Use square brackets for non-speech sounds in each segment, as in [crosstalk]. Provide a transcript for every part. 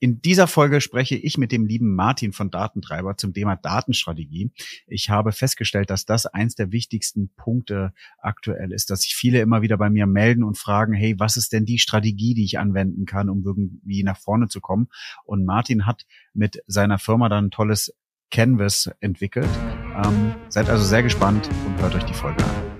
In dieser Folge spreche ich mit dem lieben Martin von Datentreiber zum Thema Datenstrategie. Ich habe festgestellt, dass das eins der wichtigsten Punkte aktuell ist, dass sich viele immer wieder bei mir melden und fragen, hey, was ist denn die Strategie, die ich anwenden kann, um irgendwie nach vorne zu kommen? Und Martin hat mit seiner Firma dann ein tolles Canvas entwickelt. Ähm, seid also sehr gespannt und hört euch die Folge an.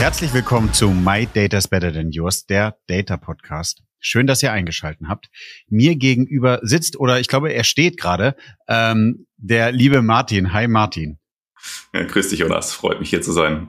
Herzlich willkommen zu My Data's Better Than Yours, der Data Podcast. Schön, dass ihr eingeschalten habt. Mir gegenüber sitzt, oder ich glaube, er steht gerade, ähm, der liebe Martin. Hi Martin. Ja, grüß dich, Jonas. Freut mich hier zu sein.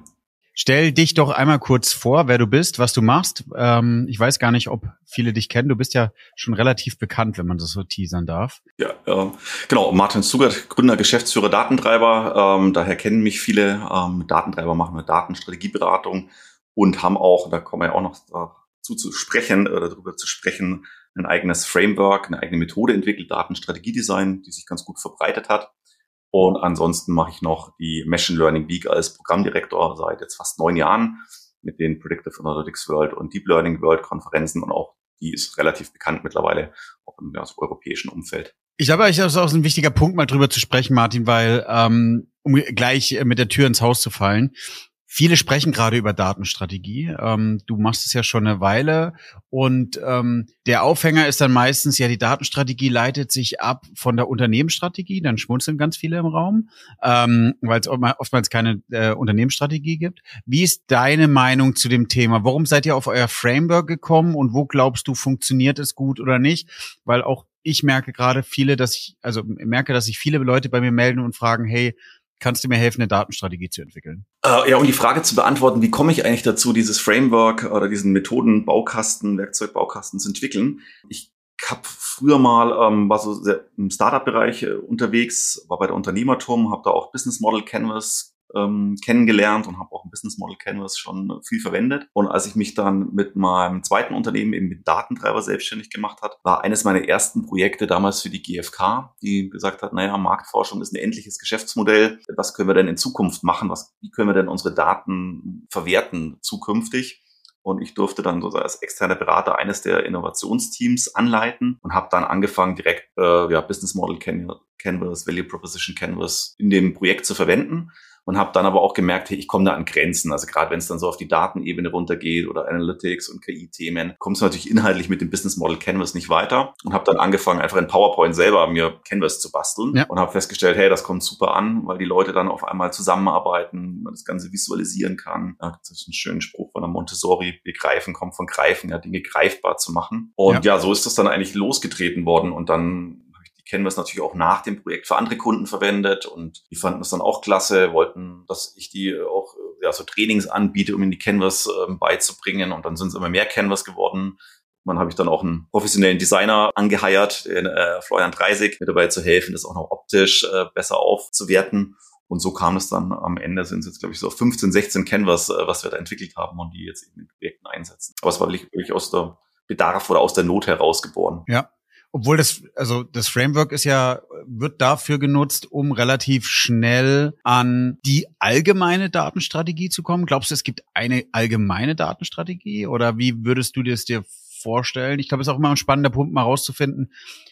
Stell dich doch einmal kurz vor, wer du bist, was du machst. Ähm, ich weiß gar nicht, ob viele dich kennen. Du bist ja schon relativ bekannt, wenn man das so teasern darf. Ja, äh, genau. Martin Zugert, Gründer, Geschäftsführer Datentreiber. Ähm, daher kennen mich viele. Ähm, Datentreiber machen wir Datenstrategieberatung und haben auch, da kommen wir ja auch noch dazu zu sprechen oder darüber zu sprechen, ein eigenes Framework, eine eigene Methode entwickelt, Datenstrategiedesign, die sich ganz gut verbreitet hat. Und ansonsten mache ich noch die Machine Learning Week als Programmdirektor seit jetzt fast neun Jahren mit den Predictive Analytics World und Deep Learning World Konferenzen und auch die ist relativ bekannt mittlerweile, auch im ja, europäischen Umfeld. Ich glaube, es ist auch ein wichtiger Punkt, mal drüber zu sprechen, Martin, weil ähm, um gleich mit der Tür ins Haus zu fallen. Viele sprechen gerade über Datenstrategie. Ähm, du machst es ja schon eine Weile und ähm, der Aufhänger ist dann meistens ja die Datenstrategie leitet sich ab von der Unternehmensstrategie. Dann schmunzeln ganz viele im Raum, ähm, weil es oftmals keine äh, Unternehmensstrategie gibt. Wie ist deine Meinung zu dem Thema? Warum seid ihr auf euer Framework gekommen und wo glaubst du funktioniert es gut oder nicht? Weil auch ich merke gerade viele, dass ich also merke, dass sich viele Leute bei mir melden und fragen, hey, kannst du mir helfen, eine Datenstrategie zu entwickeln? Äh, ja, um die Frage zu beantworten, wie komme ich eigentlich dazu, dieses Framework oder diesen Methodenbaukasten, Werkzeugbaukasten zu entwickeln? Ich habe früher mal, ähm, war so sehr im Startup-Bereich äh, unterwegs, war bei der Unternehmerturm, habe da auch Business Model Canvas ähm, kennengelernt und habe auch ein Business Model Canvas schon viel verwendet. Und als ich mich dann mit meinem zweiten Unternehmen eben mit Datentreiber selbstständig gemacht hat, war eines meiner ersten Projekte damals für die GfK, die gesagt hat, naja, Marktforschung ist ein endliches Geschäftsmodell. Was können wir denn in Zukunft machen? Was, wie können wir denn unsere Daten verwerten zukünftig? Und ich durfte dann so als externer Berater eines der Innovationsteams anleiten und habe dann angefangen, direkt äh, ja, Business Model Canvas, Value Proposition Canvas in dem Projekt zu verwenden und habe dann aber auch gemerkt, hey, ich komme da an Grenzen. Also gerade wenn es dann so auf die Datenebene runtergeht oder Analytics und KI-Themen, kommst du natürlich inhaltlich mit dem Business Model Canvas nicht weiter und habe dann angefangen, einfach in PowerPoint selber mir Canvas zu basteln ja. und habe festgestellt, hey, das kommt super an, weil die Leute dann auf einmal zusammenarbeiten, man das Ganze visualisieren kann. Ja, das ist ein schöner Spruch von der Montessori, begreifen kommt von greifen, ja, Dinge greifbar zu machen. Und ja, ja so ist das dann eigentlich losgetreten worden und dann kennen wir es natürlich auch nach dem Projekt für andere Kunden verwendet und die fanden es dann auch klasse, wollten, dass ich die auch ja, so Trainings anbiete, um ihnen die Canvas äh, beizubringen und dann sind es immer mehr Canvas geworden. Man habe ich dann auch einen professionellen Designer angeheiert, den, äh, Florian Dreisig, mir dabei zu helfen, das auch noch optisch äh, besser aufzuwerten. Und so kam es dann am Ende, sind es jetzt, glaube ich, so 15, 16 Canvas, äh, was wir da entwickelt haben und die jetzt eben in Projekten einsetzen. Aber es war wirklich, wirklich aus der Bedarf oder aus der Not heraus geboren. Ja, obwohl das, also das Framework ist ja, wird dafür genutzt, um relativ schnell an die allgemeine Datenstrategie zu kommen. Glaubst du, es gibt eine allgemeine Datenstrategie oder wie würdest du das dir vorstellen? Ich glaube, es ist auch immer ein spannender Punkt, mal rauszufinden,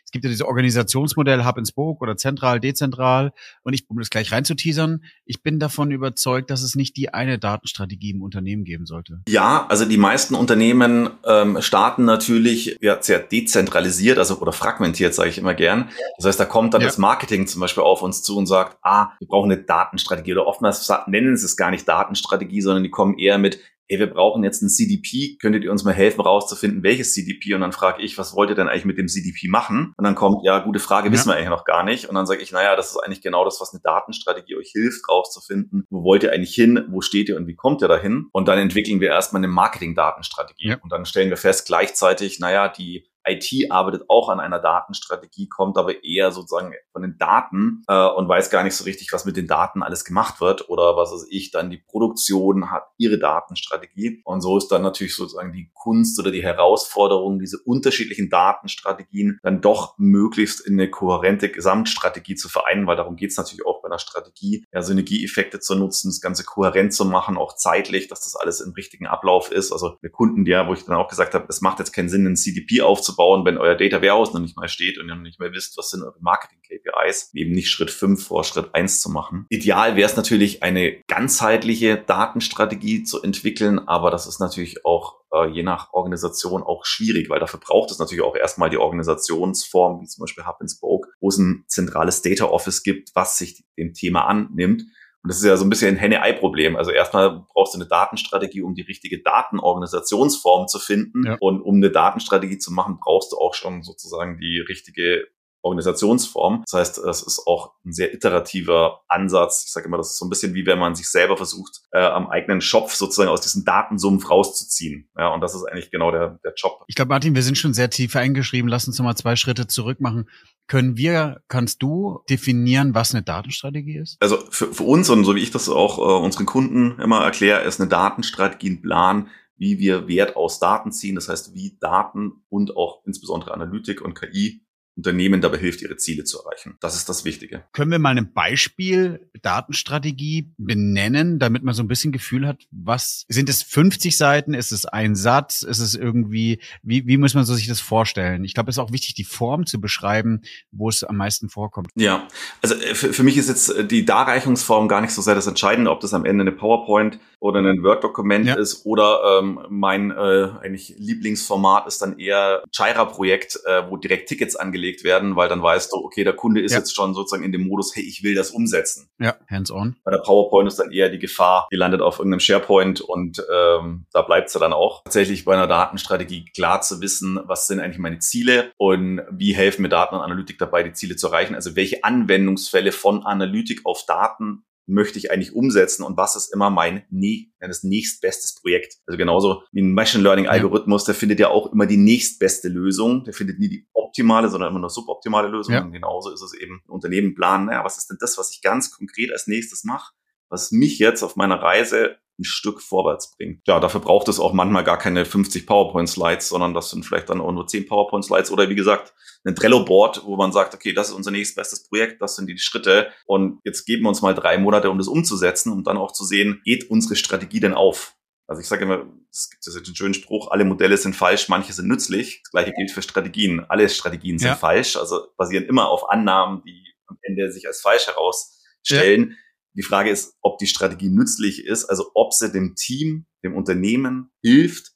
es gibt ja diese Organisationsmodelle Hub and Spoke oder zentral, dezentral. Und ich, um das gleich reinzuteasern, ich bin davon überzeugt, dass es nicht die eine Datenstrategie im Unternehmen geben sollte. Ja, also die meisten Unternehmen ähm, starten natürlich ja, sehr dezentralisiert, also oder fragmentiert, sage ich immer gern. Das heißt, da kommt dann ja. das Marketing zum Beispiel auf uns zu und sagt, ah, wir brauchen eine Datenstrategie. Oder oftmals nennen sie es gar nicht Datenstrategie, sondern die kommen eher mit, hey, wir brauchen jetzt ein CDP, könntet ihr uns mal helfen rauszufinden, welches CDP? Und dann frage ich, was wollt ihr denn eigentlich mit dem CDP machen? Und dann kommt, ja, gute Frage, wissen ja. wir eigentlich noch gar nicht. Und dann sage ich, naja, das ist eigentlich genau das, was eine Datenstrategie euch hilft, rauszufinden, wo wollt ihr eigentlich hin, wo steht ihr und wie kommt ihr dahin? Und dann entwickeln wir erstmal eine Marketing-Datenstrategie. Ja. Und dann stellen wir fest, gleichzeitig, naja, die IT arbeitet auch an einer Datenstrategie, kommt aber eher sozusagen von den Daten äh, und weiß gar nicht so richtig, was mit den Daten alles gemacht wird oder was weiß ich, dann die Produktion hat ihre Datenstrategie. Und so ist dann natürlich sozusagen die Kunst oder die Herausforderung, diese unterschiedlichen Datenstrategien dann doch möglichst in eine kohärente Gesamtstrategie zu vereinen, weil darum geht es natürlich auch bei einer Strategie, ja, Synergieeffekte zu nutzen, das Ganze kohärent zu machen, auch zeitlich, dass das alles im richtigen Ablauf ist. Also wir Kunden, ja, wo ich dann auch gesagt habe, es macht jetzt keinen Sinn, einen CDP aufzubauen, wenn euer Data Warehouse noch nicht mal steht und ihr noch nicht mehr wisst, was sind eure Marketing-KPIs, eben nicht Schritt fünf vor Schritt eins zu machen. Ideal wäre es natürlich, eine ganzheitliche Datenstrategie zu entwickeln, aber das ist natürlich auch äh, je nach Organisation auch schwierig, weil dafür braucht es natürlich auch erstmal die Organisationsform, wie zum Beispiel Hub and Spoke, wo es ein zentrales Data Office gibt, was sich dem Thema annimmt. Und das ist ja so ein bisschen ein Henne-Ei-Problem. Also erstmal brauchst du eine Datenstrategie, um die richtige Datenorganisationsform zu finden. Ja. Und um eine Datenstrategie zu machen, brauchst du auch schon sozusagen die richtige Organisationsform. Das heißt, es ist auch ein sehr iterativer Ansatz. Ich sage immer, das ist so ein bisschen wie wenn man sich selber versucht, äh, am eigenen Schopf sozusagen aus diesem Datensumpf rauszuziehen. Ja, und das ist eigentlich genau der, der Job. Ich glaube, Martin, wir sind schon sehr tief eingeschrieben. Lass uns noch mal zwei Schritte zurück machen. Können wir, kannst du definieren, was eine Datenstrategie ist? Also für, für uns und so wie ich das auch äh, unseren Kunden immer erkläre, ist eine Datenstrategie ein Plan, wie wir Wert aus Daten ziehen. Das heißt, wie Daten und auch insbesondere Analytik und KI Unternehmen dabei hilft, ihre Ziele zu erreichen. Das ist das Wichtige. Können wir mal ein Beispiel Datenstrategie benennen, damit man so ein bisschen Gefühl hat, was sind es 50 Seiten? Ist es ein Satz? Ist es irgendwie, wie, wie muss man so sich das vorstellen? Ich glaube, es ist auch wichtig, die Form zu beschreiben, wo es am meisten vorkommt. Ja, also äh, für, für mich ist jetzt äh, die Darreichungsform gar nicht so sehr das Entscheidende, ob das am Ende eine PowerPoint oder ein Word-Dokument ja. ist oder ähm, mein äh, eigentlich Lieblingsformat ist dann eher Jira-Projekt, äh, wo direkt Tickets angelegt gelegt werden, weil dann weißt du, okay, der Kunde ist ja. jetzt schon sozusagen in dem Modus, hey, ich will das umsetzen. Ja, hands-on. Bei der PowerPoint ist dann eher die Gefahr, die landet auf irgendeinem SharePoint und ähm, da bleibt sie dann auch. Tatsächlich bei einer Datenstrategie klar zu wissen, was sind eigentlich meine Ziele und wie helfen mir Daten und Analytik dabei, die Ziele zu erreichen. Also welche Anwendungsfälle von Analytik auf Daten möchte ich eigentlich umsetzen und was ist immer mein nie, das nächstbestes Projekt. Also genauso wie ein Machine Learning Algorithmus, der findet ja auch immer die nächstbeste Lösung. Der findet nie die optimale, sondern immer nur suboptimale Lösung. Ja. Und genauso ist es eben Unternehmen planen, naja, was ist denn das, was ich ganz konkret als nächstes mache, was mich jetzt auf meiner Reise ein Stück vorwärts bringt. Ja, dafür braucht es auch manchmal gar keine 50 PowerPoint-Slides, sondern das sind vielleicht dann auch nur 10 PowerPoint-Slides oder wie gesagt, ein Trello-Board, wo man sagt, okay, das ist unser nächstes Projekt, das sind die Schritte und jetzt geben wir uns mal drei Monate, um das umzusetzen, um dann auch zu sehen, geht unsere Strategie denn auf? Also ich sage immer, es gibt jetzt einen schönen Spruch, alle Modelle sind falsch, manche sind nützlich. Das gleiche gilt für Strategien. Alle Strategien sind ja. falsch, also basieren immer auf Annahmen, die am Ende sich als falsch herausstellen. Ja. Die Frage ist, ob die Strategie nützlich ist, also ob sie dem Team, dem Unternehmen hilft,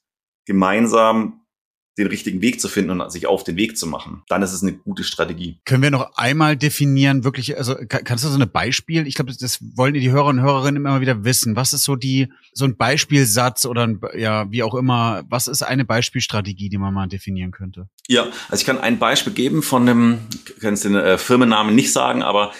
gemeinsam den richtigen Weg zu finden und sich auf den Weg zu machen. Dann ist es eine gute Strategie. Können wir noch einmal definieren, wirklich, also kannst du so ein Beispiel, ich glaube, das wollen die Hörer und Hörerinnen immer wieder wissen. Was ist so die, so ein Beispielsatz oder ein, ja, wie auch immer, was ist eine Beispielstrategie, die man mal definieren könnte? Ja, also ich kann ein Beispiel geben von einem, ich kann den äh, Firmennamen nicht sagen, aber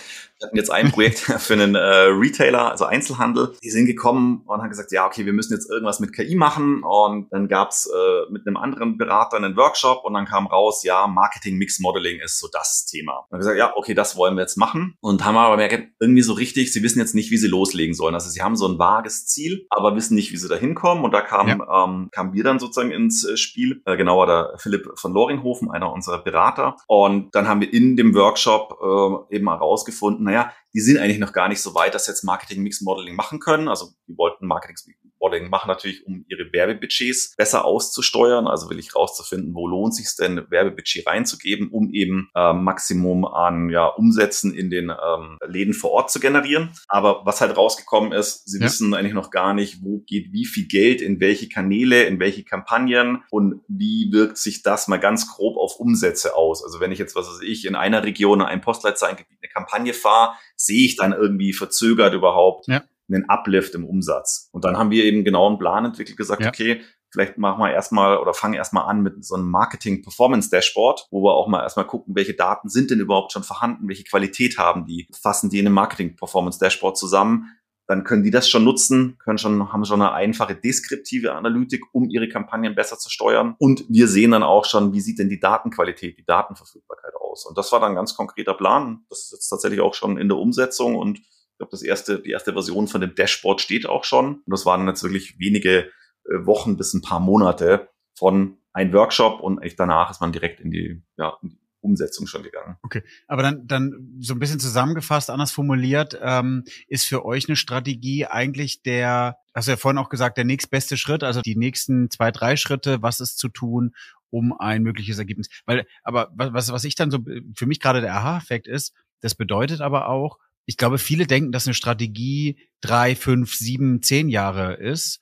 wir hatten jetzt ein Projekt [laughs] für einen äh, Retailer, also Einzelhandel. Die sind gekommen und haben gesagt, ja, okay, wir müssen jetzt irgendwas mit KI machen. Und dann gab's äh, mit einem anderen Berater einen Workshop und dann kam raus, ja, Marketing Mix Modeling ist so das Thema. Und haben gesagt, ja, okay, das wollen wir jetzt machen. Und haben aber merkt, irgendwie so richtig, sie wissen jetzt nicht, wie sie loslegen sollen. Also sie haben so ein vages Ziel, aber wissen nicht, wie sie da hinkommen. Und da kam, ja. ähm, kamen wir dann sozusagen ins äh, Spiel. Äh, genauer der Philipp von Loringhofen, einer unserer Berater. Und dann haben wir in dem Workshop äh, eben herausgefunden, naja, die sind eigentlich noch gar nicht so weit, dass jetzt Marketing Mix Modeling machen können. Also die wollten Marketing Modeling machen natürlich, um ihre Werbebudgets besser auszusteuern. Also will ich rauszufinden, wo lohnt sich denn, Werbebudget reinzugeben, um eben äh, Maximum an ja, Umsätzen in den ähm, Läden vor Ort zu generieren. Aber was halt rausgekommen ist, sie ja. wissen eigentlich noch gar nicht, wo geht wie viel Geld in welche Kanäle, in welche Kampagnen und wie wirkt sich das mal ganz grob auf Umsätze aus. Also wenn ich jetzt, was weiß ich, in einer Region, in einem Postleitzahlengebiet eine Kampagne fahre, sehe ich dann irgendwie verzögert überhaupt, ja einen Uplift im Umsatz. Und dann haben wir eben genau einen Plan entwickelt, gesagt, ja. okay, vielleicht machen wir erstmal oder fangen erstmal an mit so einem Marketing Performance Dashboard, wo wir auch mal erstmal gucken, welche Daten sind denn überhaupt schon vorhanden, welche Qualität haben die, fassen die in einem Marketing Performance Dashboard zusammen dann können die das schon nutzen, können schon, haben schon eine einfache deskriptive Analytik, um ihre Kampagnen besser zu steuern. Und wir sehen dann auch schon, wie sieht denn die Datenqualität, die Datenverfügbarkeit aus. Und das war dann ein ganz konkreter Plan. Das ist jetzt tatsächlich auch schon in der Umsetzung und glaube, das erste, die erste Version von dem Dashboard steht auch schon. Und das waren jetzt wirklich wenige äh, Wochen bis ein paar Monate von ein Workshop und eigentlich danach ist man direkt in die, ja, in die Umsetzung schon gegangen. Okay, aber dann, dann so ein bisschen zusammengefasst, anders formuliert, ähm, ist für euch eine Strategie eigentlich der, hast du ja vorhin auch gesagt, der nächstbeste Schritt, also die nächsten zwei, drei Schritte, was ist zu tun, um ein mögliches Ergebnis. Weil, aber was, was ich dann so für mich gerade der Aha-Effekt ist, das bedeutet aber auch, ich glaube, viele denken, dass eine Strategie drei, fünf, sieben, zehn Jahre ist.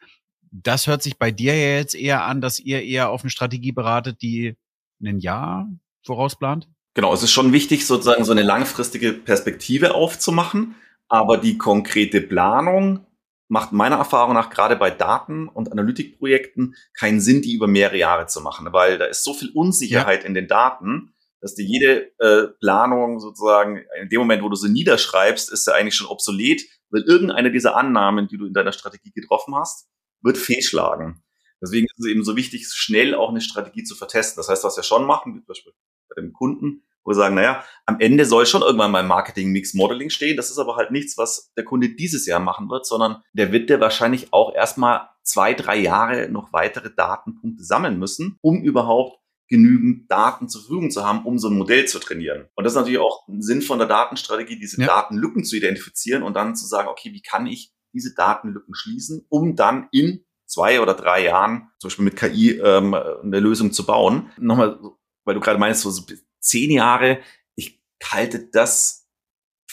Das hört sich bei dir ja jetzt eher an, dass ihr eher auf eine Strategie beratet, die ein Jahr vorausplant? Genau, es ist schon wichtig, sozusagen so eine langfristige Perspektive aufzumachen, aber die konkrete Planung macht meiner Erfahrung nach gerade bei Daten- und Analytikprojekten keinen Sinn, die über mehrere Jahre zu machen, weil da ist so viel Unsicherheit ja. in den Daten, dass dir jede äh, Planung sozusagen in dem Moment, wo du sie niederschreibst, ist sie eigentlich schon obsolet, weil irgendeine dieser Annahmen, die du in deiner Strategie getroffen hast, wird fehlschlagen. Deswegen ist es eben so wichtig, schnell auch eine Strategie zu vertesten. Das heißt, was wir schon machen, wie zum Beispiel bei dem Kunden, wo wir sagen, naja, am Ende soll schon irgendwann mal Marketing-Mix-Modeling stehen. Das ist aber halt nichts, was der Kunde dieses Jahr machen wird, sondern der wird der wahrscheinlich auch erstmal zwei, drei Jahre noch weitere Datenpunkte sammeln müssen, um überhaupt genügend Daten zur Verfügung zu haben, um so ein Modell zu trainieren. Und das ist natürlich auch ein Sinn von der Datenstrategie, diese ja. Datenlücken zu identifizieren und dann zu sagen, okay, wie kann ich diese Datenlücken schließen, um dann in zwei oder drei Jahren, zum Beispiel mit KI, ähm, eine Lösung zu bauen. Nochmal, weil du gerade meinst, so zehn Jahre, ich halte das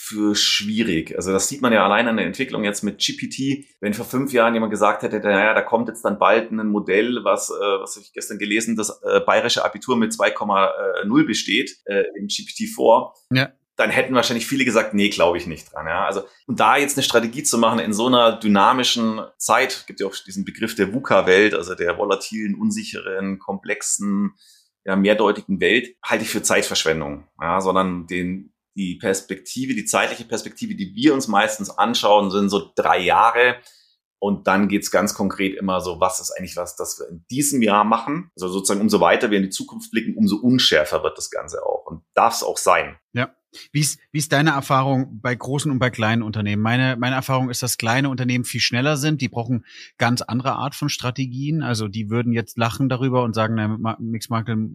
für schwierig. Also das sieht man ja allein an der Entwicklung jetzt mit GPT. Wenn vor fünf Jahren jemand gesagt hätte, naja, da kommt jetzt dann bald ein Modell, was, äh, was ich gestern gelesen, das äh, bayerische Abitur mit 2,0 besteht, äh, im GPT-4. Ja dann hätten wahrscheinlich viele gesagt, nee, glaube ich nicht dran. Ja? Also, und da jetzt eine Strategie zu machen in so einer dynamischen Zeit, gibt ja auch diesen Begriff der VUCA-Welt, also der volatilen, unsicheren, komplexen, ja, mehrdeutigen Welt, halte ich für Zeitverschwendung, ja, sondern den, die Perspektive, die zeitliche Perspektive, die wir uns meistens anschauen, sind so drei Jahre. Und dann geht's ganz konkret immer so, was ist eigentlich was, das wir in diesem Jahr machen? Also sozusagen, umso weiter wir in die Zukunft blicken, umso unschärfer wird das Ganze auch. Und darf es auch sein. Ja. Wie ist, wie ist deine Erfahrung bei großen und bei kleinen Unternehmen? Meine, meine Erfahrung ist, dass kleine Unternehmen viel schneller sind. Die brauchen ganz andere Art von Strategien. Also die würden jetzt lachen darüber und sagen, na, Mix Markel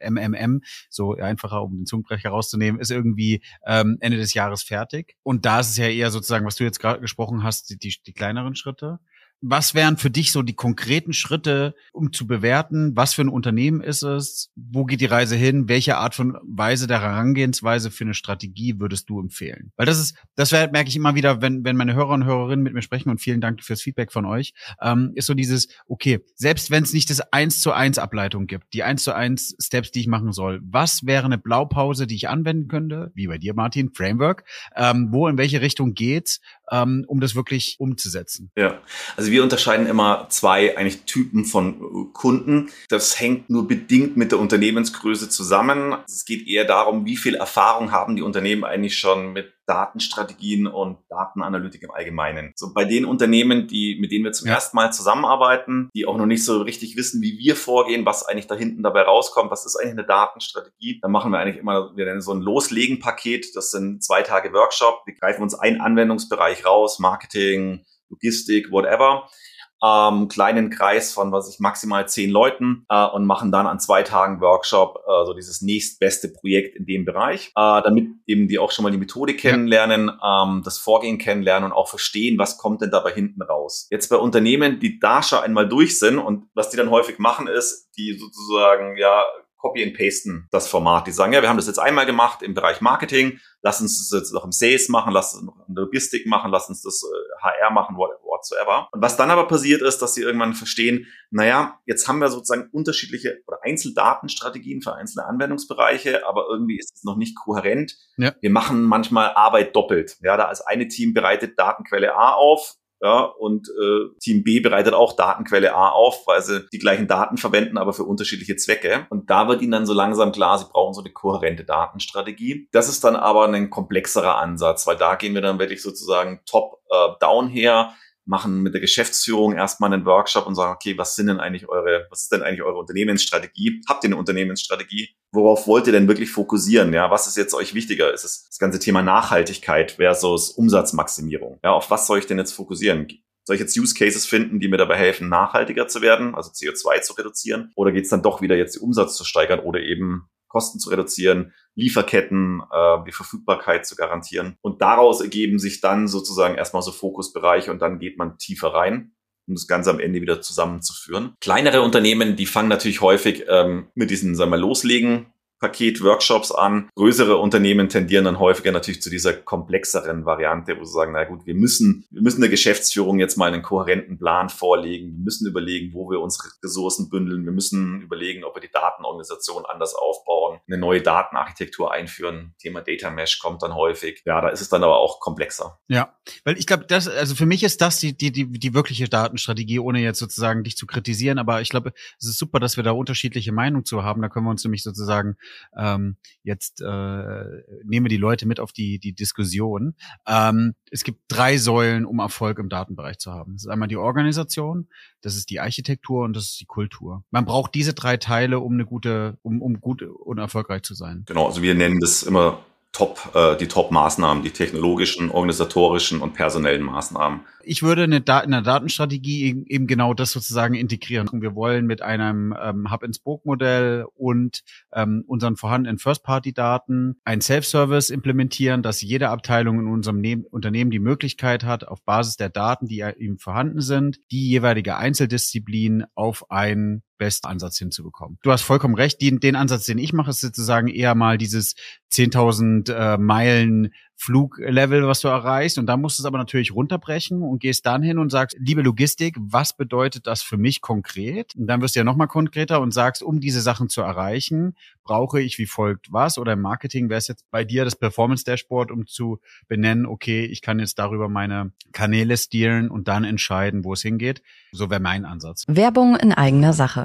MMM, so einfacher, um den Zungenbrecher rauszunehmen, ist irgendwie ähm, Ende des Jahres fertig. Und da ist es ja eher sozusagen, was du jetzt gerade gesprochen hast, die, die, die kleineren Schritte. Was wären für dich so die konkreten Schritte, um zu bewerten, was für ein Unternehmen ist es, wo geht die Reise hin, welche Art von Weise der Herangehensweise für eine Strategie würdest du empfehlen? Weil das ist, das merke ich immer wieder, wenn, wenn meine Hörer und Hörerinnen mit mir sprechen und vielen Dank fürs Feedback von euch, ähm, ist so dieses, okay, selbst wenn es nicht das eins zu eins Ableitung gibt, die eins zu eins Steps, die ich machen soll, was wäre eine Blaupause, die ich anwenden könnte, wie bei dir, Martin, Framework, ähm, wo in welche Richtung geht's, ähm, um das wirklich umzusetzen? Ja, also wir unterscheiden immer zwei eigentlich Typen von Kunden. Das hängt nur bedingt mit der Unternehmensgröße zusammen. Es geht eher darum, wie viel Erfahrung haben die Unternehmen eigentlich schon mit Datenstrategien und Datenanalytik im Allgemeinen. So bei den Unternehmen, die, mit denen wir zum ja. ersten Mal zusammenarbeiten, die auch noch nicht so richtig wissen, wie wir vorgehen, was eigentlich da hinten dabei rauskommt, was ist eigentlich eine Datenstrategie, dann machen wir eigentlich immer wir nennen so ein Loslegen-Paket. Das sind zwei Tage Workshop. Wir greifen uns einen Anwendungsbereich raus, Marketing, Logistik, whatever, ähm, kleinen Kreis von, was ich, maximal zehn Leuten äh, und machen dann an zwei Tagen Workshop äh, so dieses nächstbeste Projekt in dem Bereich, äh, damit eben die auch schon mal die Methode kennenlernen, ähm, das Vorgehen kennenlernen und auch verstehen, was kommt denn dabei hinten raus. Jetzt bei Unternehmen, die da schon einmal durch sind und was die dann häufig machen ist, die sozusagen ja copy and pasten das Format. Die sagen, ja, wir haben das jetzt einmal gemacht im Bereich Marketing, lass uns das jetzt noch im Sales machen, lass uns noch in der Logistik machen, lass uns das äh, HR machen, whatsoever. Und was dann aber passiert ist, dass sie irgendwann verstehen, naja, jetzt haben wir sozusagen unterschiedliche oder Einzeldatenstrategien für einzelne Anwendungsbereiche, aber irgendwie ist es noch nicht kohärent. Ja. Wir machen manchmal Arbeit doppelt. Ja, da als eine Team bereitet Datenquelle A auf, ja, und äh, Team B bereitet auch Datenquelle A auf, weil sie die gleichen Daten verwenden, aber für unterschiedliche Zwecke. Und da wird ihnen dann so langsam klar, sie brauchen so eine kohärente Datenstrategie. Das ist dann aber ein komplexerer Ansatz, weil da gehen wir dann wirklich sozusagen top-down äh, her machen mit der Geschäftsführung erstmal einen Workshop und sagen, okay, was sind denn eigentlich eure, was ist denn eigentlich eure Unternehmensstrategie? Habt ihr eine Unternehmensstrategie? Worauf wollt ihr denn wirklich fokussieren? Ja, was ist jetzt euch wichtiger? Ist es das ganze Thema Nachhaltigkeit versus Umsatzmaximierung? Ja, auf was soll ich denn jetzt fokussieren? Soll ich jetzt Use Cases finden, die mir dabei helfen, nachhaltiger zu werden, also CO2 zu reduzieren? Oder geht es dann doch wieder jetzt, den Umsatz zu steigern oder eben Kosten zu reduzieren, Lieferketten, äh, die Verfügbarkeit zu garantieren. Und daraus ergeben sich dann sozusagen erstmal so Fokusbereiche und dann geht man tiefer rein um das Ganze am Ende wieder zusammenzuführen. Kleinere Unternehmen, die fangen natürlich häufig ähm, mit diesen, sagen wir, Loslegen Paket Workshops an. Größere Unternehmen tendieren dann häufiger natürlich zu dieser komplexeren Variante, wo sie sagen, na gut, wir müssen, wir müssen der Geschäftsführung jetzt mal einen kohärenten Plan vorlegen. Wir müssen überlegen, wo wir unsere Ressourcen bündeln. Wir müssen überlegen, ob wir die Datenorganisation anders aufbauen, eine neue Datenarchitektur einführen. Thema Data Mesh kommt dann häufig. Ja, da ist es dann aber auch komplexer. Ja, weil ich glaube, das, also für mich ist das die, die, die, die wirkliche Datenstrategie, ohne jetzt sozusagen dich zu kritisieren. Aber ich glaube, es ist super, dass wir da unterschiedliche Meinungen zu haben. Da können wir uns nämlich sozusagen ähm, jetzt äh, nehme die Leute mit auf die, die Diskussion. Ähm, es gibt drei Säulen, um Erfolg im Datenbereich zu haben. Das ist einmal die Organisation, das ist die Architektur und das ist die Kultur. Man braucht diese drei Teile, um eine gute, um, um gut und erfolgreich zu sein. Genau, also wir nennen das immer Top, äh, die Top-Maßnahmen, die technologischen, organisatorischen und personellen Maßnahmen. Ich würde eine da in der Datenstrategie eben genau das sozusagen integrieren. Wir wollen mit einem ähm, Hub-and-Spoke-Modell und ähm, unseren vorhandenen First-Party-Daten ein Self-Service implementieren, dass jede Abteilung in unserem ne Unternehmen die Möglichkeit hat, auf Basis der Daten, die ihm vorhanden sind, die jeweilige Einzeldisziplin auf ein besten Ansatz hinzubekommen. Du hast vollkommen recht. Den, den Ansatz, den ich mache, ist sozusagen eher mal dieses 10.000 äh, Meilen Fluglevel, was du erreichst. Und da musst du es aber natürlich runterbrechen und gehst dann hin und sagst, liebe Logistik, was bedeutet das für mich konkret? Und dann wirst du ja nochmal konkreter und sagst, um diese Sachen zu erreichen, brauche ich wie folgt was? Oder im Marketing wäre es jetzt bei dir das Performance Dashboard, um zu benennen, okay, ich kann jetzt darüber meine Kanäle steeren und dann entscheiden, wo es hingeht. So wäre mein Ansatz. Werbung in eigener Sache.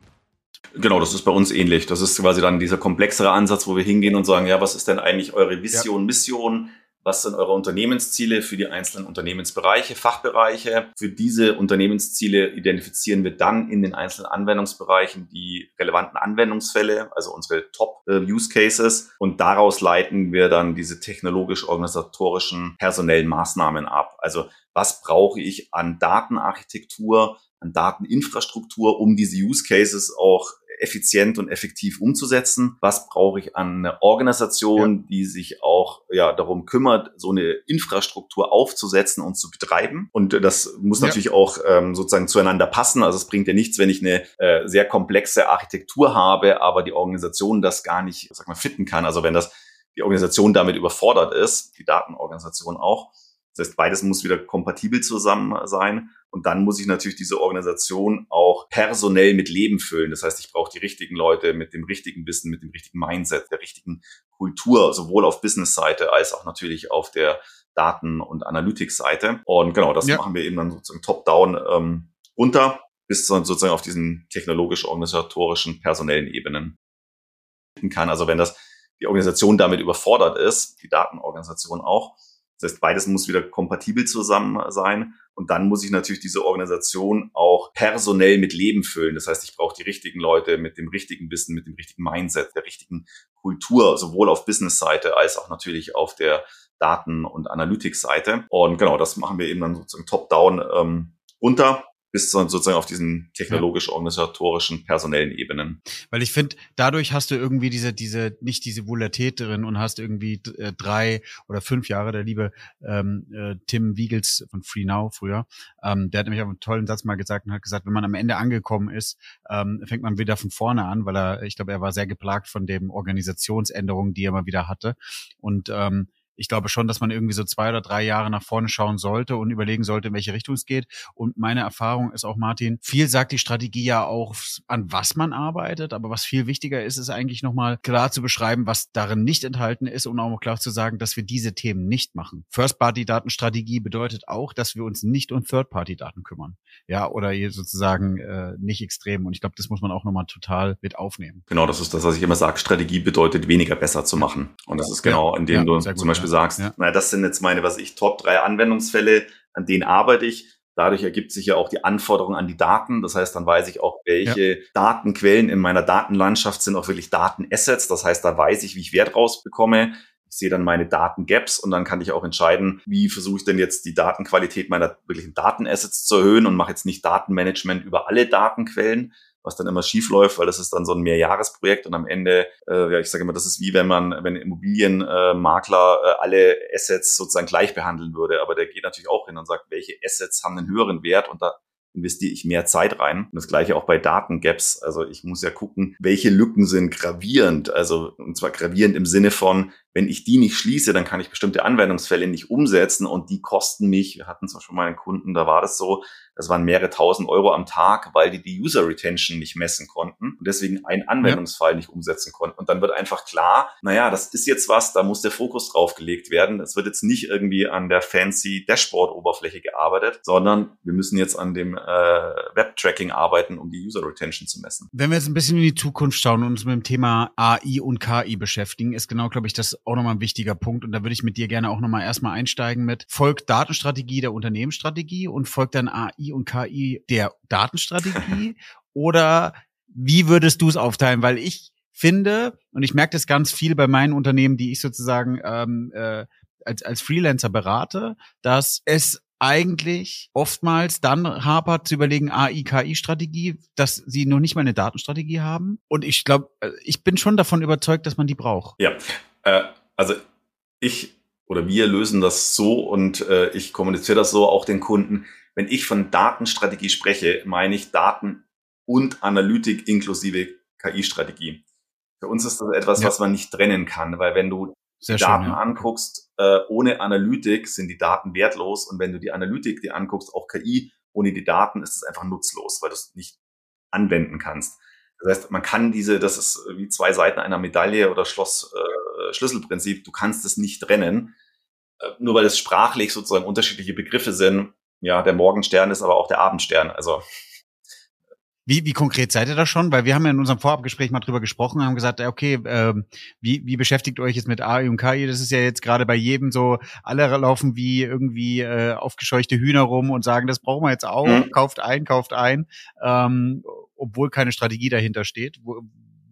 Genau, das ist bei uns ähnlich. Das ist quasi dann dieser komplexere Ansatz, wo wir hingehen und sagen, ja, was ist denn eigentlich eure Vision, ja. Mission? Was sind eure Unternehmensziele für die einzelnen Unternehmensbereiche, Fachbereiche? Für diese Unternehmensziele identifizieren wir dann in den einzelnen Anwendungsbereichen die relevanten Anwendungsfälle, also unsere Top-Use Cases. Und daraus leiten wir dann diese technologisch-organisatorischen personellen Maßnahmen ab. Also was brauche ich an Datenarchitektur, an Dateninfrastruktur, um diese Use Cases auch effizient und effektiv umzusetzen? Was brauche ich an einer Organisation, ja. die sich auch ja darum kümmert, so eine Infrastruktur aufzusetzen und zu betreiben? Und das muss ja. natürlich auch ähm, sozusagen zueinander passen. Also es bringt ja nichts, wenn ich eine äh, sehr komplexe Architektur habe, aber die Organisation das gar nicht, sag mal, fitten kann. Also wenn das die Organisation damit überfordert ist, die Datenorganisation auch. Das heißt, beides muss wieder kompatibel zusammen sein. Und dann muss ich natürlich diese Organisation auch personell mit Leben füllen. Das heißt, ich brauche die richtigen Leute mit dem richtigen Wissen, mit dem richtigen Mindset, der richtigen Kultur, sowohl auf Business-Seite als auch natürlich auf der Daten- und Analytics-Seite. Und genau, das ja. machen wir eben dann sozusagen top-down ähm, runter bis sozusagen auf diesen technologisch-organisatorischen, personellen Ebenen kann. Also wenn das die Organisation damit überfordert ist, die Datenorganisation auch, Das heißt, beides muss wieder kompatibel zusammen sein. Und dann muss ich natürlich diese Organisation auch personell mit Leben füllen. Das heißt, ich brauche die richtigen Leute mit dem richtigen Wissen, mit dem richtigen Mindset, der richtigen Kultur, sowohl auf Business-Seite als auch natürlich auf der Daten- und Analytics-Seite. Und genau, das machen wir eben dann sozusagen top-down ähm, runter bis sozusagen auf diesen technologisch-organisatorischen, personellen Ebenen. Weil ich finde, dadurch hast du irgendwie diese, diese, nicht diese Volatilität drin und hast irgendwie äh, drei oder fünf Jahre, der liebe ähm, äh, Tim Wiegels von Free Now früher, ähm, der hat nämlich auch einen tollen Satz mal gesagt und hat gesagt, wenn man am Ende angekommen ist, ähm, fängt man wieder von vorne an, weil er, ich glaube, er war sehr geplagt von den Organisationsänderungen, die er mal wieder hatte. Und ähm, ich glaube schon, dass man irgendwie so zwei oder drei Jahre nach vorne schauen sollte und überlegen sollte, in welche Richtung es geht. Und meine Erfahrung ist auch, Martin, viel sagt die Strategie ja auch, an was man arbeitet. Aber was viel wichtiger ist, ist eigentlich nochmal klar zu beschreiben, was darin nicht enthalten ist und auch klar zu sagen, dass wir diese Themen nicht machen. First-Party-Datenstrategie bedeutet auch, dass wir uns nicht um Third-Party-Daten kümmern. Ja, oder sozusagen äh, nicht extrem. Und ich glaube, das muss man auch nochmal total mit aufnehmen. Genau, das ist das, was ich immer sage. Strategie bedeutet, weniger besser zu machen. Und das ist genau, indem ja, du zum Beispiel sagst, ja. naja, das sind jetzt meine, was ich, Top drei Anwendungsfälle, an denen arbeite ich. Dadurch ergibt sich ja auch die Anforderung an die Daten. Das heißt, dann weiß ich auch, welche ja. Datenquellen in meiner Datenlandschaft sind auch wirklich Datenassets. Das heißt, da weiß ich, wie ich Wert rausbekomme. Ich sehe dann meine Datengaps und dann kann ich auch entscheiden, wie versuche ich denn jetzt die Datenqualität meiner wirklichen Datenassets zu erhöhen und mache jetzt nicht Datenmanagement über alle Datenquellen, was dann immer schief läuft, weil das ist dann so ein Mehrjahresprojekt und am Ende, äh, ja, ich sage immer, das ist wie wenn man, wenn Immobilienmakler äh, alle Assets sozusagen gleich behandeln würde, aber der geht natürlich auch hin und sagt, welche Assets haben einen höheren Wert und da investiere ich mehr Zeit rein. Und das gleiche auch bei Datengaps. Also ich muss ja gucken, welche Lücken sind gravierend. Also, und zwar gravierend im Sinne von, wenn ich die nicht schließe, dann kann ich bestimmte Anwendungsfälle nicht umsetzen und die kosten mich, wir hatten zwar schon mal einen Kunden, da war das so, das waren mehrere tausend Euro am Tag, weil die die User Retention nicht messen konnten und deswegen einen Anwendungsfall ja. nicht umsetzen konnten. Und dann wird einfach klar, naja, das ist jetzt was, da muss der Fokus drauf gelegt werden. Es wird jetzt nicht irgendwie an der fancy Dashboard-Oberfläche gearbeitet, sondern wir müssen jetzt an dem äh, Web-Tracking arbeiten, um die User Retention zu messen. Wenn wir jetzt ein bisschen in die Zukunft schauen und uns mit dem Thema AI und KI beschäftigen, ist genau, glaube ich, das auch nochmal ein wichtiger Punkt. Und da würde ich mit dir gerne auch nochmal erstmal einsteigen mit, folgt Datenstrategie der Unternehmensstrategie und folgt dann AI und KI der Datenstrategie? [laughs] oder wie würdest du es aufteilen? Weil ich finde, und ich merke das ganz viel bei meinen Unternehmen, die ich sozusagen ähm, äh, als, als Freelancer berate, dass es eigentlich oftmals dann hapert zu überlegen, AI-KI-Strategie, dass sie noch nicht mal eine Datenstrategie haben. Und ich glaube, äh, ich bin schon davon überzeugt, dass man die braucht. Ja, äh, also ich oder wir lösen das so und äh, ich kommuniziere das so auch den Kunden. Wenn ich von Datenstrategie spreche, meine ich Daten und Analytik inklusive KI-Strategie. Für uns ist das etwas, ja. was man nicht trennen kann, weil wenn du Sehr die Daten ja. anguckst, äh, ohne Analytik sind die Daten wertlos und wenn du die Analytik dir anguckst, auch KI, ohne die Daten ist es einfach nutzlos, weil du es nicht anwenden kannst. Das heißt, man kann diese, das ist wie zwei Seiten einer Medaille oder Schloss, äh, Schlüsselprinzip, du kannst es nicht trennen. Äh, nur weil es sprachlich sozusagen unterschiedliche Begriffe sind. Ja, der Morgenstern ist aber auch der Abendstern. Also wie, wie konkret seid ihr da schon? Weil wir haben ja in unserem Vorabgespräch mal drüber gesprochen, haben gesagt, okay, ähm, wie, wie beschäftigt euch jetzt mit AI und KI? Das ist ja jetzt gerade bei jedem so, alle laufen wie irgendwie äh, aufgescheuchte Hühner rum und sagen, das brauchen wir jetzt auch, mhm. kauft ein, kauft ein, ähm, obwohl keine Strategie dahinter steht. Wo,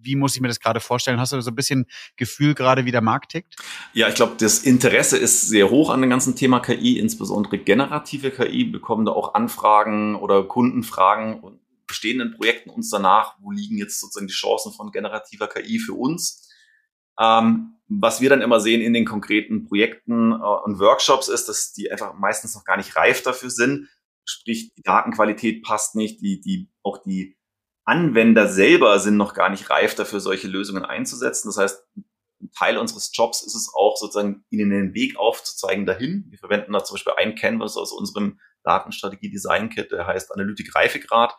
wie muss ich mir das gerade vorstellen? Hast du so ein bisschen Gefühl gerade, wie der Markt tickt? Ja, ich glaube, das Interesse ist sehr hoch an dem ganzen Thema KI, insbesondere generative KI. bekommen da auch Anfragen oder Kundenfragen und bestehenden Projekten uns danach, wo liegen jetzt sozusagen die Chancen von generativer KI für uns. Ähm, was wir dann immer sehen in den konkreten Projekten äh, und Workshops ist, dass die einfach meistens noch gar nicht reif dafür sind. Sprich, die Datenqualität passt nicht, die, die, auch die Anwender selber sind noch gar nicht reif dafür, solche Lösungen einzusetzen. Das heißt, ein Teil unseres Jobs ist es auch sozusagen, ihnen den Weg aufzuzeigen dahin. Wir verwenden da zum Beispiel ein Canvas aus unserem Datenstrategie Design Kit, der heißt Analytik Reifegrad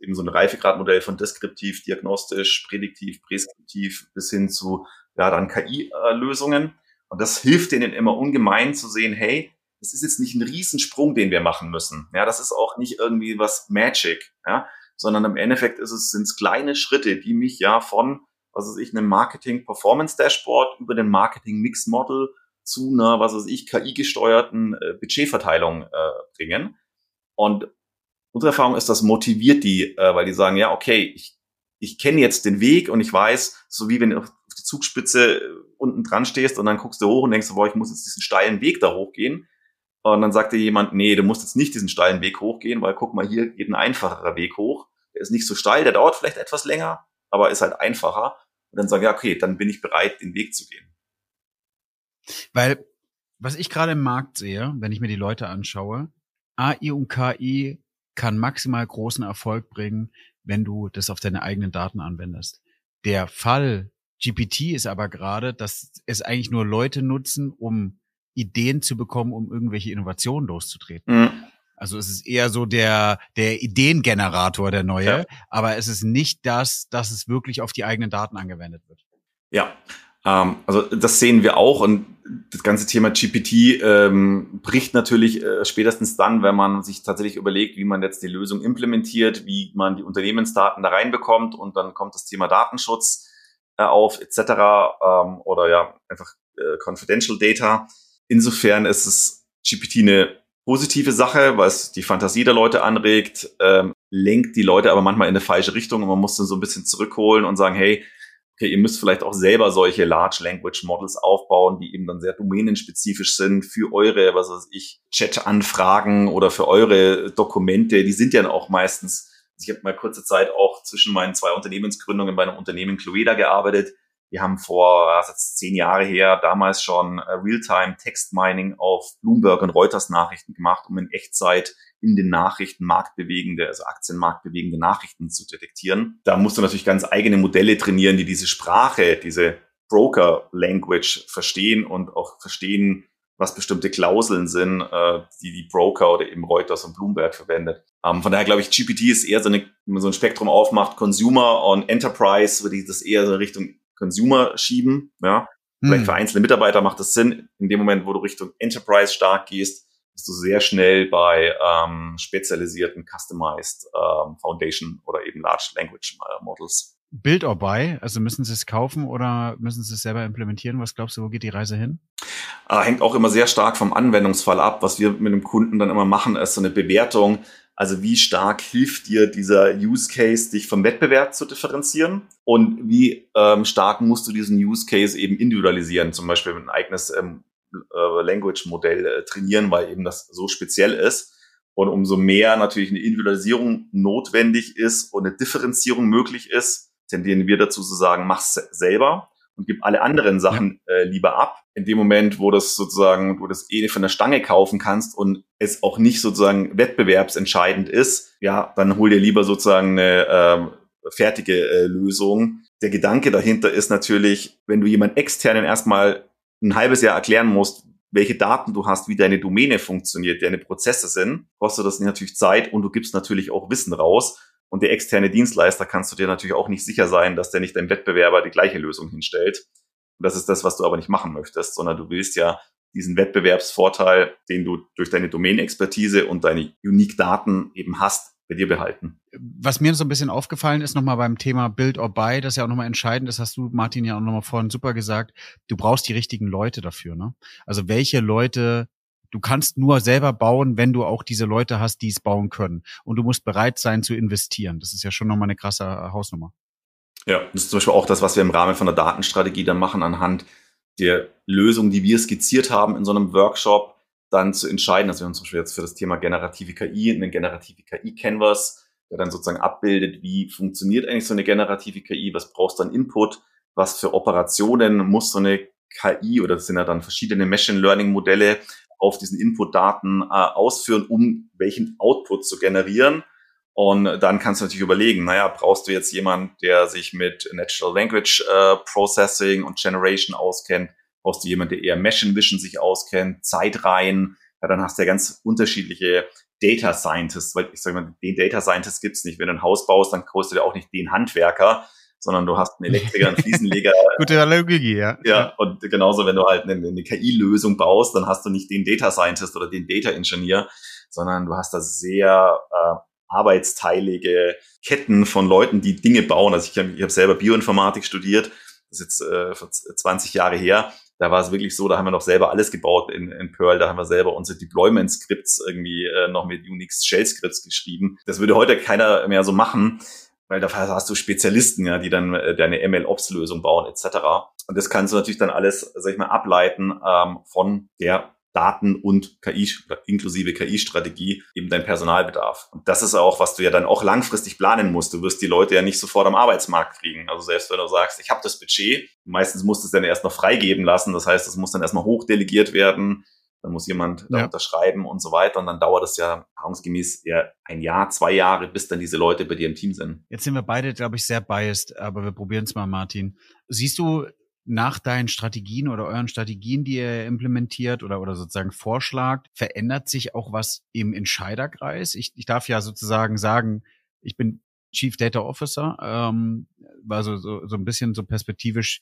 eben so ein Reifegradmodell von deskriptiv, diagnostisch, prädiktiv, präskriptiv bis hin zu ja dann KI-Lösungen. Und das hilft denen immer ungemein zu sehen, hey, das ist jetzt nicht ein Riesensprung, den wir machen müssen. Ja, das ist auch nicht irgendwie was Magic, ja, sondern im Endeffekt ist es, sind es kleine Schritte, die mich ja von, was weiß ich, einem Marketing Performance Dashboard über den Marketing Mix Model zu einer, was weiß ich, KI-gesteuerten äh, Budgetverteilung äh, bringen. Und unsere Erfahrung ist, das motiviert die, äh, weil die sagen, ja, okay, ich, ich kenne jetzt den Weg und ich weiß, so wie wenn du auf die Zugspitze äh, unten dran stehst und dann guckst du hoch und denkst, boah, ich muss jetzt diesen steilen Weg da hochgehen. Und dann sagt dir jemand, nee, du musst jetzt nicht diesen steilen Weg hochgehen, weil guck mal, hier geht ein einfacherer Weg hoch. Der ist nicht so steil, der dauert vielleicht etwas länger, aber ist halt einfacher. Und dann sagen, ja, okay, dann bin ich bereit, den Weg zu gehen. Weil, was ich gerade im Markt sehe, wenn ich mir die Leute anschaue, AI und KI kann maximal großen Erfolg bringen, wenn du das auf deine eigenen Daten anwendest. Der Fall GPT ist aber gerade, dass es eigentlich nur Leute nutzen, um Ideen zu bekommen, um irgendwelche Innovationen loszutreten. Mhm. Also es ist eher so der, der Ideengenerator, der neue, ja. aber es ist nicht das, dass es wirklich auf die eigenen Daten angewendet wird. Ja, ähm, also das sehen wir auch und das ganze Thema GPT ähm, bricht natürlich äh, spätestens dann, wenn man sich tatsächlich überlegt, wie man jetzt die Lösung implementiert, wie man die Unternehmensdaten da reinbekommt und dann kommt das Thema Datenschutz äh, auf etc. Ähm, oder ja einfach äh, Confidential Data. Insofern ist es GPT eine positive Sache, weil es die Fantasie der Leute anregt, ähm, lenkt die Leute aber manchmal in eine falsche Richtung und man muss dann so ein bisschen zurückholen und sagen, hey, okay, ihr müsst vielleicht auch selber solche Large Language Models aufbauen, die eben dann sehr domänenspezifisch sind für eure, was weiß ich, Chat-Anfragen oder für eure Dokumente. Die sind ja auch meistens, ich habe mal kurze Zeit auch zwischen meinen zwei Unternehmensgründungen bei einem Unternehmen Clueda gearbeitet wir haben vor, das jetzt zehn Jahre her, damals schon äh, Realtime Text Mining auf Bloomberg und Reuters Nachrichten gemacht, um in Echtzeit in den Nachrichten marktbewegende, also aktienmarktbewegende Nachrichten zu detektieren. Da musst du natürlich ganz eigene Modelle trainieren, die diese Sprache, diese Broker Language verstehen und auch verstehen, was bestimmte Klauseln sind, äh, die die Broker oder eben Reuters und Bloomberg verwendet. Ähm, von daher glaube ich, GPT ist eher so, eine, wenn man so ein Spektrum aufmacht, Consumer und Enterprise, würde ich das eher so Richtung Consumer schieben. Ja. Vielleicht hm. für einzelne Mitarbeiter macht das Sinn. In dem Moment, wo du Richtung Enterprise stark gehst, bist du sehr schnell bei ähm, spezialisierten Customized ähm, Foundation oder eben Large Language äh, Models. Build or buy? Also müssen Sie es kaufen oder müssen Sie es selber implementieren? Was glaubst du, wo geht die Reise hin? Äh, hängt auch immer sehr stark vom Anwendungsfall ab. Was wir mit dem Kunden dann immer machen, ist so eine Bewertung. Also wie stark hilft dir dieser Use Case, dich vom Wettbewerb zu differenzieren? Und wie ähm, stark musst du diesen Use Case eben individualisieren? Zum Beispiel ein eigenes ähm, äh, Language-Modell äh, trainieren, weil eben das so speziell ist. Und umso mehr natürlich eine Individualisierung notwendig ist und eine Differenzierung möglich ist, tendieren wir dazu zu sagen, mach's selber und gib alle anderen Sachen äh, lieber ab. In dem Moment, wo das sozusagen, wo das eh von der Stange kaufen kannst und es auch nicht sozusagen wettbewerbsentscheidend ist, ja, dann hol dir lieber sozusagen eine äh, fertige äh, Lösung. Der Gedanke dahinter ist natürlich, wenn du jemand externen erstmal ein halbes Jahr erklären musst, welche Daten du hast, wie deine Domäne funktioniert, deine Prozesse sind, kostet das natürlich Zeit und du gibst natürlich auch Wissen raus. Und der externe Dienstleister kannst du dir natürlich auch nicht sicher sein, dass der nicht deinem Wettbewerber die gleiche Lösung hinstellt. Und das ist das, was du aber nicht machen möchtest, sondern du willst ja diesen Wettbewerbsvorteil, den du durch deine Domänexpertise und deine Unique-Daten eben hast, bei dir behalten. Was mir so ein bisschen aufgefallen ist, nochmal beim Thema Build or Buy, das ja auch nochmal entscheidend ist, hast du, Martin, ja auch nochmal vorhin super gesagt, du brauchst die richtigen Leute dafür. Ne? Also welche Leute Du kannst nur selber bauen, wenn du auch diese Leute hast, die es bauen können. Und du musst bereit sein zu investieren. Das ist ja schon nochmal eine krasse Hausnummer. Ja, das ist zum Beispiel auch das, was wir im Rahmen von der Datenstrategie dann machen, anhand der Lösung, die wir skizziert haben in so einem Workshop, dann zu entscheiden. Also wir haben zum Beispiel jetzt für das Thema generative KI einen generative KI-Canvas, der dann sozusagen abbildet, wie funktioniert eigentlich so eine generative KI, was brauchst du an Input, was für Operationen muss so eine KI oder das sind ja dann verschiedene Machine Learning Modelle auf diesen Input-Daten äh, ausführen, um welchen Output zu generieren. Und dann kannst du natürlich überlegen, naja, brauchst du jetzt jemand, der sich mit Natural Language äh, Processing und Generation auskennt? Brauchst du jemand, der eher Machine Vision sich auskennt, Zeitreihen? Ja, dann hast du ja ganz unterschiedliche Data Scientists, weil ich sage mal, den Data Scientist gibt's nicht. Wenn du ein Haus baust, dann kostet du auch nicht den Handwerker, sondern du hast einen [laughs] Elektriker, einen Fliesenleger. Gute Analogie, ja. Ja, und genauso, wenn du halt eine, eine KI-Lösung baust, dann hast du nicht den Data Scientist oder den Data Engineer, sondern du hast da sehr äh, arbeitsteilige Ketten von Leuten, die Dinge bauen. Also ich habe ich hab selber Bioinformatik studiert, das ist jetzt äh, 20 Jahre her. Da war es wirklich so, da haben wir noch selber alles gebaut in, in Perl, da haben wir selber unsere Deployment-Scripts irgendwie äh, noch mit Unix Shell-Scripts geschrieben. Das würde heute keiner mehr so machen, weil da hast du Spezialisten, ja, die dann äh, deine ML-Ops-Lösung bauen etc. Und das kannst du natürlich dann alles, sag ich mal, ableiten ähm, von der Daten- und KI, inklusive KI-Strategie, eben dein Personalbedarf. Und das ist auch, was du ja dann auch langfristig planen musst. Du wirst die Leute ja nicht sofort am Arbeitsmarkt kriegen. Also selbst wenn du sagst, ich habe das Budget, meistens musst du es dann erst noch freigeben lassen. Das heißt, es muss dann erstmal hochdelegiert werden. Dann muss jemand da unterschreiben und so weiter. Und dann dauert es ja erfahrungsgemäß eher ein Jahr, zwei Jahre, bis dann diese Leute bei dir im Team sind. Jetzt sind wir beide, glaube ich, sehr biased, aber wir probieren es mal, Martin. Siehst du nach deinen Strategien oder euren Strategien, die ihr implementiert oder, oder sozusagen vorschlagt, verändert sich auch was im Entscheiderkreis? Ich, ich darf ja sozusagen sagen, ich bin Chief Data Officer, ähm, war so, so, so ein bisschen so perspektivisch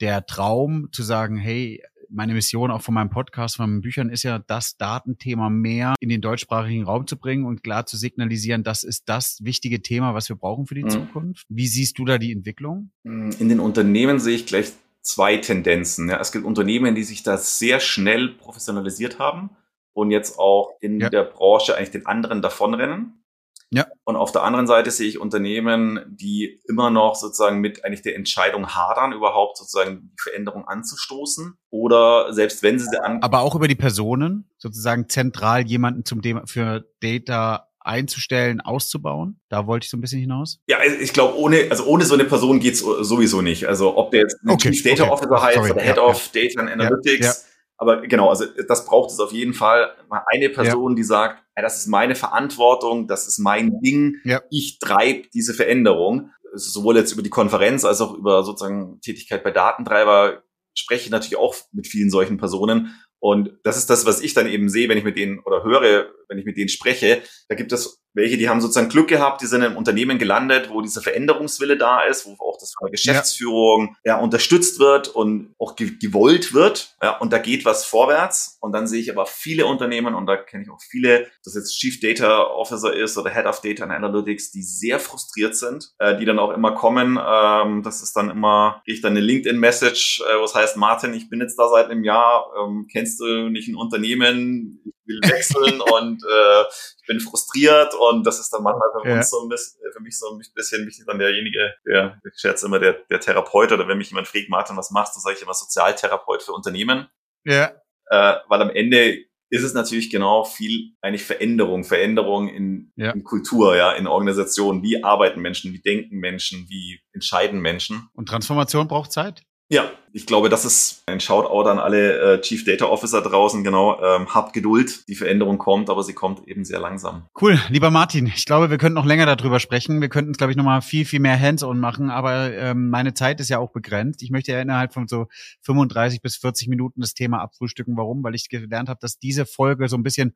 der Traum zu sagen, hey, meine Mission auch von meinem Podcast, von meinen Büchern ist ja, das Datenthema mehr in den deutschsprachigen Raum zu bringen und klar zu signalisieren, das ist das wichtige Thema, was wir brauchen für die mhm. Zukunft. Wie siehst du da die Entwicklung? In den Unternehmen sehe ich gleich zwei Tendenzen. Ja. Es gibt Unternehmen, die sich da sehr schnell professionalisiert haben und jetzt auch in ja. der Branche eigentlich den anderen davonrennen. Ja. Und auf der anderen Seite sehe ich Unternehmen, die immer noch sozusagen mit eigentlich der Entscheidung hadern, überhaupt sozusagen die Veränderung anzustoßen. Oder selbst wenn sie sie an. Aber auch über die Personen, sozusagen zentral jemanden zum Thema für Data einzustellen, auszubauen? Da wollte ich so ein bisschen hinaus. Ja, ich glaube, ohne, also ohne so eine Person geht's sowieso nicht. Also ob der jetzt okay, Chief Data okay. Officer heißt Sorry, oder Head ja, of ja. Data and Analytics. Ja, aber genau, also das braucht es auf jeden Fall mal eine Person, die sagt, das ist meine Verantwortung, das ist mein Ding, ich treibe diese Veränderung. Sowohl jetzt über die Konferenz als auch über sozusagen Tätigkeit bei Datentreiber spreche ich natürlich auch mit vielen solchen Personen. Und das ist das, was ich dann eben sehe, wenn ich mit denen oder höre, wenn ich mit denen spreche. Da gibt es welche, die haben sozusagen Glück gehabt, die sind im Unternehmen gelandet, wo dieser Veränderungswille da ist, wo auch das von der Geschäftsführung ja. ja unterstützt wird und auch gewollt wird. Ja, und da geht was vorwärts. Und dann sehe ich aber viele Unternehmen, und da kenne ich auch viele, das jetzt Chief Data Officer ist oder Head of Data and Analytics, die sehr frustriert sind, äh, die dann auch immer kommen. Ähm, das ist dann immer, gehe ich dann eine LinkedIn-Message, äh, was heißt, Martin, ich bin jetzt da seit einem Jahr, ähm, kennst du nicht ein Unternehmen, will wechseln und äh, ich bin frustriert und das ist dann manchmal für ja. uns so ein bisschen, für mich so ein bisschen, mich dann derjenige, der, ich schätze immer der, der Therapeut oder wenn mich jemand fragt, Martin, was machst du, sage ich immer Sozialtherapeut für Unternehmen. Ja. Äh, weil am Ende ist es natürlich genau viel eigentlich Veränderung, Veränderung in, ja. in Kultur, ja, in Organisationen. Wie arbeiten Menschen, wie denken Menschen, wie entscheiden Menschen? Und Transformation braucht Zeit? Ja, ich glaube, das ist ein Shoutout an alle äh, Chief Data Officer draußen. Genau, ähm, habt Geduld, die Veränderung kommt, aber sie kommt eben sehr langsam. Cool, lieber Martin. Ich glaube, wir könnten noch länger darüber sprechen. Wir könnten glaube ich, noch mal viel, viel mehr Hands-on machen. Aber ähm, meine Zeit ist ja auch begrenzt. Ich möchte ja innerhalb von so 35 bis 40 Minuten das Thema abfrühstücken. Warum? Weil ich gelernt habe, dass diese Folge so ein bisschen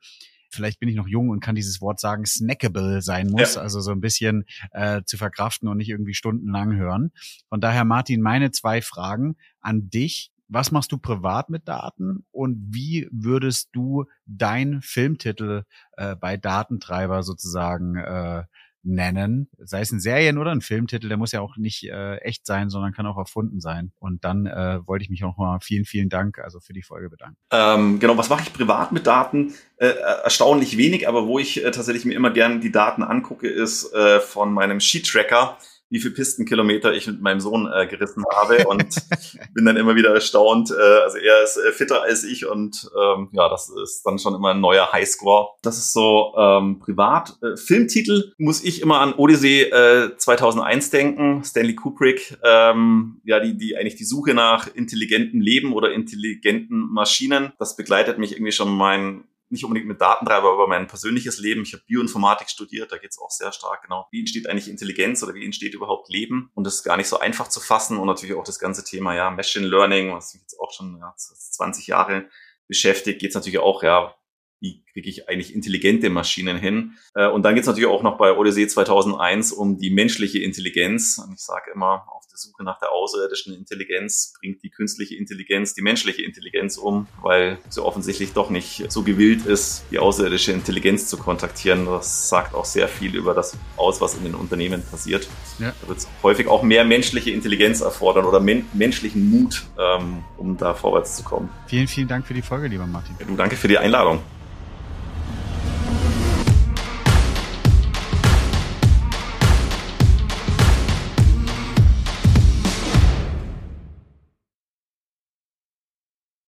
vielleicht bin ich noch jung und kann dieses Wort sagen, snackable sein muss, ja. also so ein bisschen äh, zu verkraften und nicht irgendwie stundenlang hören. Von daher, Martin, meine zwei Fragen an dich. Was machst du privat mit Daten und wie würdest du dein Filmtitel äh, bei Datentreiber sozusagen äh, nennen, sei es ein Serien- oder ein Filmtitel, der muss ja auch nicht äh, echt sein, sondern kann auch erfunden sein. Und dann äh, wollte ich mich auch mal vielen, vielen Dank also für die Folge bedanken. Ähm, genau, was mache ich privat mit Daten? Äh, erstaunlich wenig, aber wo ich äh, tatsächlich mir immer gerne die Daten angucke, ist äh, von meinem Sheet-Tracker wie viel Pistenkilometer ich mit meinem Sohn äh, gerissen habe und [laughs] bin dann immer wieder erstaunt. Äh, also er ist äh, fitter als ich und ähm, ja, das ist dann schon immer ein neuer Highscore. Das ist so ähm, privat. Äh, Filmtitel muss ich immer an Odyssey äh, 2001 denken, Stanley Kubrick. Ähm, ja, die, die eigentlich die Suche nach intelligentem Leben oder intelligenten Maschinen. Das begleitet mich irgendwie schon mein nicht unbedingt mit Datentreiber, aber mein persönliches Leben. Ich habe Bioinformatik studiert, da geht es auch sehr stark genau. Wie entsteht eigentlich Intelligenz oder wie entsteht überhaupt Leben? Und das ist gar nicht so einfach zu fassen und natürlich auch das ganze Thema ja Machine Learning, was mich jetzt auch schon ja, 20 Jahre beschäftigt, geht es natürlich auch ja, wie wirklich eigentlich intelligente Maschinen hin. Äh, und dann geht es natürlich auch noch bei Odyssey 2001 um die menschliche Intelligenz. Und ich sage immer, auf der Suche nach der außerirdischen Intelligenz bringt die künstliche Intelligenz die menschliche Intelligenz um, weil sie offensichtlich doch nicht so gewillt ist, die außerirdische Intelligenz zu kontaktieren. Das sagt auch sehr viel über das aus, was in den Unternehmen passiert. Ja. Da wird häufig auch mehr menschliche Intelligenz erfordern oder men menschlichen Mut, ähm, um da vorwärts zu kommen. Vielen, vielen Dank für die Folge, lieber Martin. Ja, du danke für die Einladung.